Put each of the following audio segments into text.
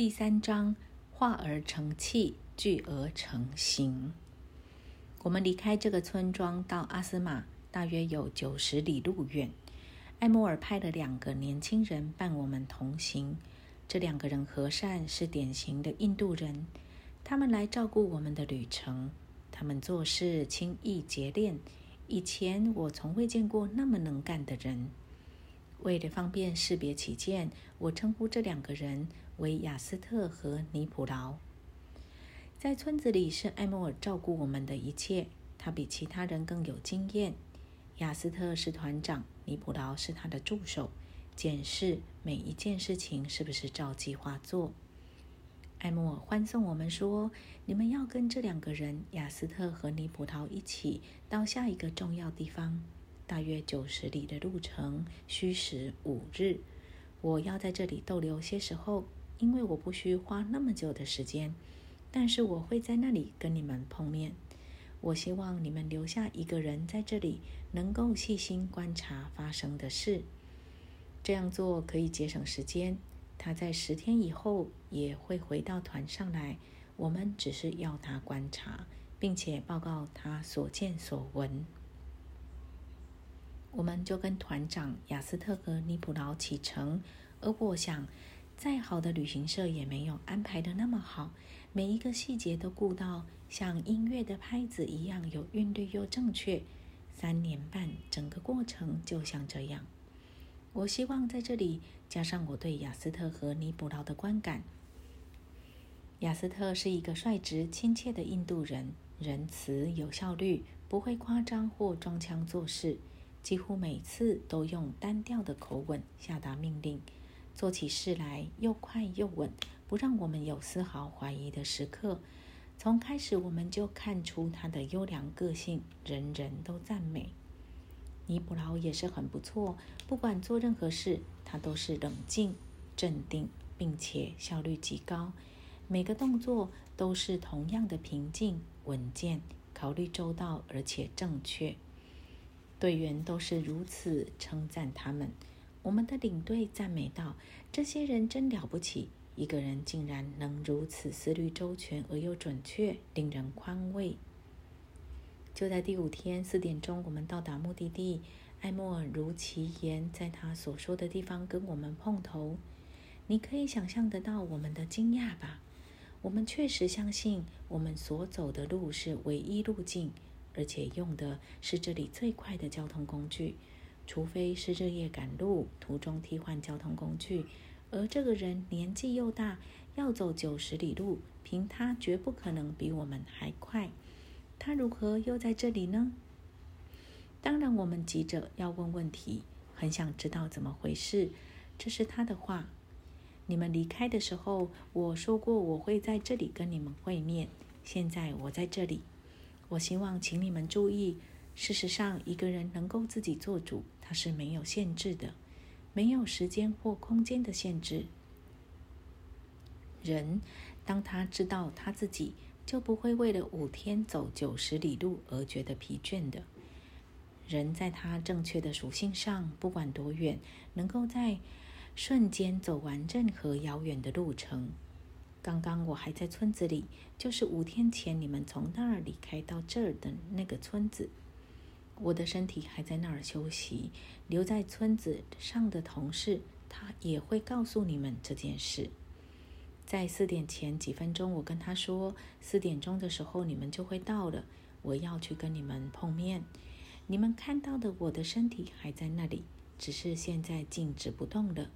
第三章：化而成器，聚而成形。我们离开这个村庄到阿斯玛，大约有九十里路远。艾莫尔派了两个年轻人伴我们同行。这两个人和善，是典型的印度人。他们来照顾我们的旅程。他们做事轻易节练。以前我从未见过那么能干的人。为了方便识别起见，我称呼这两个人为雅斯特和尼普劳。在村子里，是艾莫尔照顾我们的一切。他比其他人更有经验。雅斯特是团长，尼普劳是他的助手，检视每一件事情是不是照计划做。艾莫尔欢送我们说：“你们要跟这两个人，雅斯特和尼普劳一起到下一个重要地方。”大约九十里的路程，需时五日。我要在这里逗留些时候，因为我不需花那么久的时间。但是我会在那里跟你们碰面。我希望你们留下一个人在这里，能够细心观察发生的事。这样做可以节省时间。他在十天以后也会回到团上来。我们只是要他观察，并且报告他所见所闻。我们就跟团长雅斯特和尼普劳启程，而我想，再好的旅行社也没有安排的那么好，每一个细节都顾到像音乐的拍子一样有韵律又正确。三年半，整个过程就像这样。我希望在这里加上我对雅斯特和尼普劳的观感。雅斯特是一个率直亲切的印度人，仁慈有效率，不会夸张或装腔作势。几乎每次都用单调的口吻下达命令，做起事来又快又稳，不让我们有丝毫怀疑的时刻。从开始我们就看出他的优良个性，人人都赞美。尼普劳也是很不错，不管做任何事，他都是冷静、镇定，并且效率极高。每个动作都是同样的平静、稳健，考虑周到而且正确。队员都是如此称赞他们。我们的领队赞美道：“这些人真了不起，一个人竟然能如此思虑周全而又准确，令人宽慰。”就在第五天四点钟，我们到达目的地。艾莫尔如其言，在他所说的地方跟我们碰头。你可以想象得到我们的惊讶吧？我们确实相信我们所走的路是唯一路径。而且用的是这里最快的交通工具，除非是日夜赶路，途中替换交通工具。而这个人年纪又大，要走九十里路，凭他绝不可能比我们还快。他如何又在这里呢？当然，我们急着要问问题，很想知道怎么回事。这是他的话。你们离开的时候，我说过我会在这里跟你们会面。现在我在这里。我希望请你们注意，事实上，一个人能够自己做主，他是没有限制的，没有时间或空间的限制。人，当他知道他自己，就不会为了五天走九十里路而觉得疲倦的。人在他正确的属性上，不管多远，能够在瞬间走完任何遥远的路程。刚刚我还在村子里，就是五天前你们从那儿离开到这儿的那个村子。我的身体还在那儿休息。留在村子上的同事，他也会告诉你们这件事。在四点前几分钟，我跟他说，四点钟的时候你们就会到了。我要去跟你们碰面。你们看到的我的身体还在那里，只是现在静止不动了。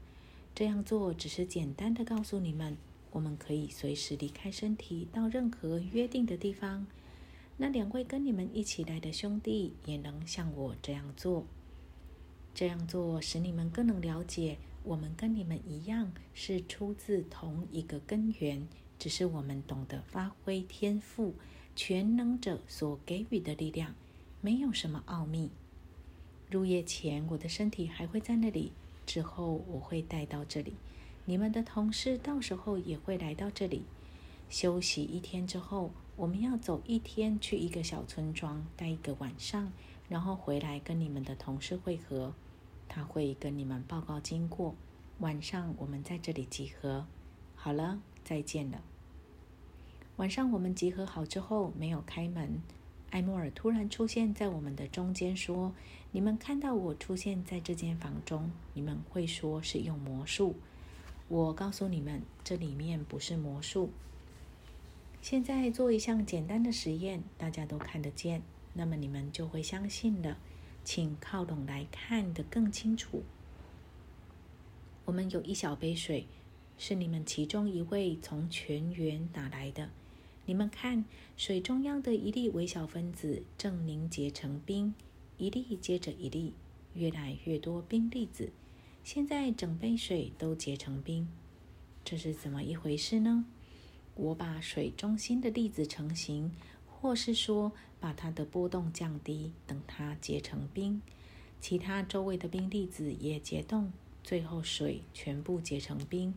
这样做只是简单的告诉你们。我们可以随时离开身体，到任何约定的地方。那两位跟你们一起来的兄弟也能像我这样做。这样做使你们更能了解，我们跟你们一样是出自同一个根源，只是我们懂得发挥天赋，全能者所给予的力量，没有什么奥秘。入夜前，我的身体还会在那里，之后我会带到这里。你们的同事到时候也会来到这里休息一天之后，我们要走一天去一个小村庄待一个晚上，然后回来跟你们的同事会合。他会跟你们报告经过。晚上我们在这里集合。好了，再见了。晚上我们集合好之后，没有开门。艾莫尔突然出现在我们的中间，说：“你们看到我出现在这间房中，你们会说是用魔术。我告诉你们，这里面不是魔术。现在做一项简单的实验，大家都看得见，那么你们就会相信了。请靠拢来看得更清楚。我们有一小杯水，是你们其中一位从泉源打来的。”你们看，水中央的一粒微小分子正凝结成冰，一粒接着一粒，越来越多冰粒子。现在整杯水都结成冰，这是怎么一回事呢？我把水中心的粒子成型，或是说把它的波动降低，等它结成冰，其他周围的冰粒子也结冻，最后水全部结成冰。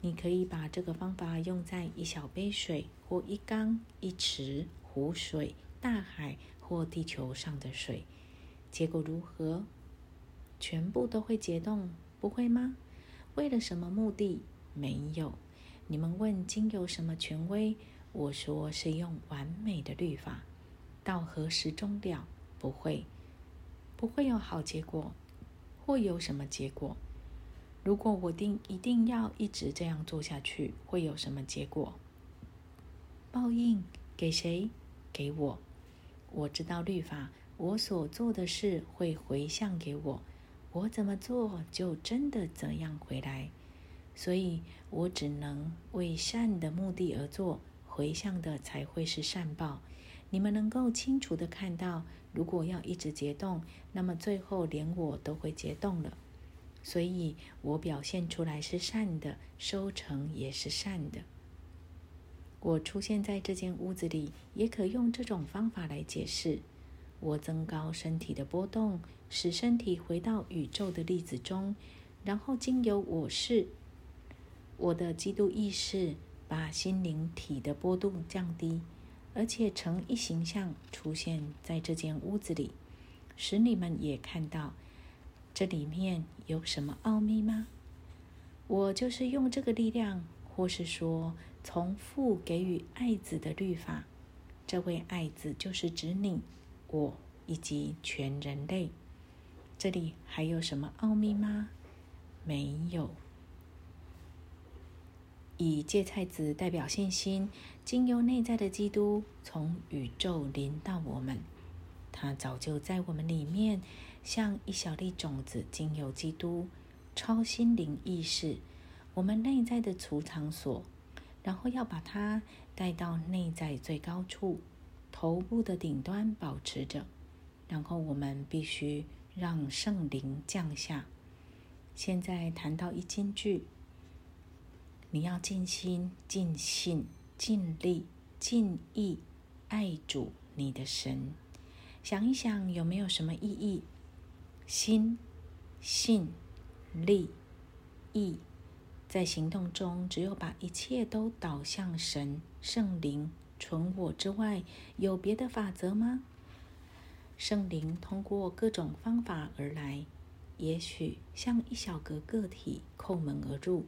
你可以把这个方法用在一小杯水。或一缸、一池、湖水、大海或地球上的水，结果如何？全部都会结冻，不会吗？为了什么目的？没有。你们问经有什么权威？我说是用完美的律法。到何时终了？不会，不会有好结果，或有什么结果？如果我定一定要一直这样做下去，会有什么结果？报应给谁？给我。我知道律法，我所做的事会回向给我。我怎么做，就真的怎样回来。所以我只能为善的目的而做，回向的才会是善报。你们能够清楚的看到，如果要一直结冻，那么最后连我都会结冻了。所以我表现出来是善的，收成也是善的。我出现在这间屋子里，也可用这种方法来解释。我增高身体的波动，使身体回到宇宙的粒子中，然后经由我是我的基督意识，把心灵体的波动降低，而且成一形象出现在这间屋子里，使你们也看到这里面有什么奥秘吗？我就是用这个力量，或是说。从父给予爱子的律法，这位爱子就是指你、我以及全人类。这里还有什么奥秘吗？没有。以芥菜籽代表信心，经由内在的基督从宇宙临到我们，他早就在我们里面，像一小粒种子，经由基督超心灵意识，我们内在的储藏所。然后要把它带到内在最高处，头部的顶端保持着。然后我们必须让圣灵降下。现在谈到一金句，你要尽心、尽性、尽力、尽意爱主你的神。想一想，有没有什么意义？心、信、力、意。在行动中，只有把一切都导向神、圣灵、纯我之外，有别的法则吗？圣灵通过各种方法而来，也许像一小格个体叩门而入，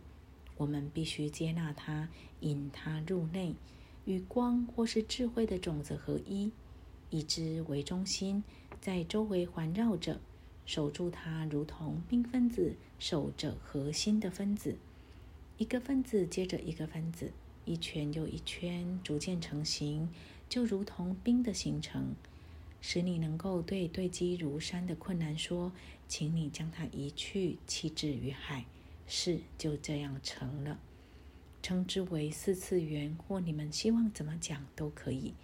我们必须接纳它，引它入内，与光或是智慧的种子合一，以之为中心，在周围环绕着，守住它，如同冰分子守着核心的分子。一个分子接着一个分子，一圈又一圈，逐渐成型，就如同冰的形成，使你能够对堆积如山的困难说：“请你将它移去，弃置于海。”事就这样成了，称之为四次元，或你们希望怎么讲都可以。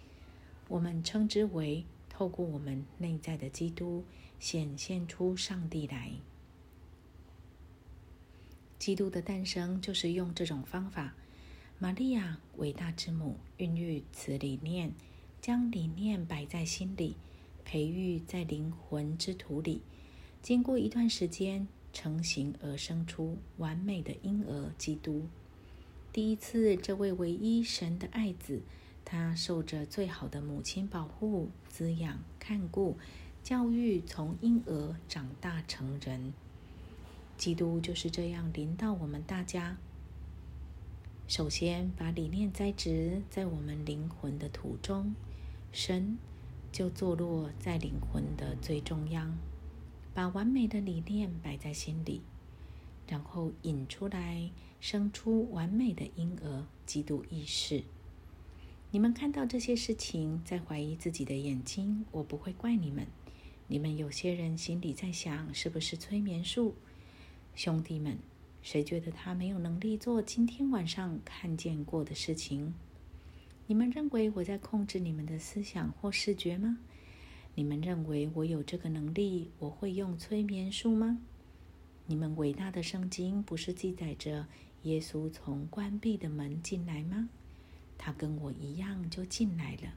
我们称之为透过我们内在的基督显现出上帝来。基督的诞生就是用这种方法。玛利亚，伟大之母，孕育此理念，将理念摆在心里，培育在灵魂之土里。经过一段时间，成型而生出完美的婴儿基督。第一次，这位唯一神的爱子，他受着最好的母亲保护、滋养、看顾、教育，从婴儿长大成人。基督就是这样临到我们大家。首先把理念栽植在我们灵魂的土中，神就坐落在灵魂的最中央。把完美的理念摆在心里，然后引出来，生出完美的婴儿基督意识。你们看到这些事情，在怀疑自己的眼睛，我不会怪你们。你们有些人心里在想，是不是催眠术？兄弟们，谁觉得他没有能力做今天晚上看见过的事情？你们认为我在控制你们的思想或视觉吗？你们认为我有这个能力？我会用催眠术吗？你们伟大的圣经不是记载着耶稣从关闭的门进来吗？他跟我一样就进来了。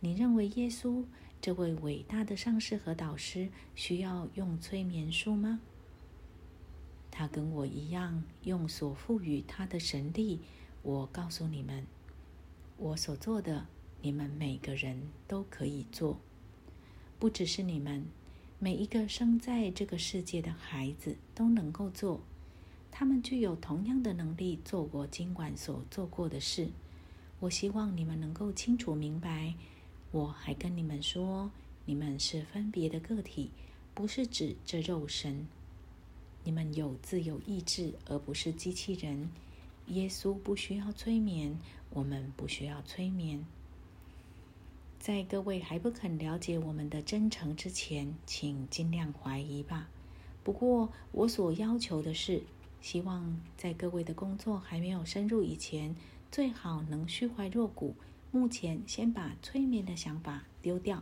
你认为耶稣这位伟大的上师和导师需要用催眠术吗？他跟我一样用所赋予他的神力。我告诉你们，我所做的，你们每个人都可以做。不只是你们，每一个生在这个世界的孩子都能够做。他们具有同样的能力，做我今晚所做过的事。我希望你们能够清楚明白。我还跟你们说，你们是分别的个体，不是指这肉身。你们有自由意志，而不是机器人。耶稣不需要催眠，我们不需要催眠。在各位还不肯了解我们的真诚之前，请尽量怀疑吧。不过，我所要求的是，希望在各位的工作还没有深入以前，最好能虚怀若谷。目前，先把催眠的想法丢掉。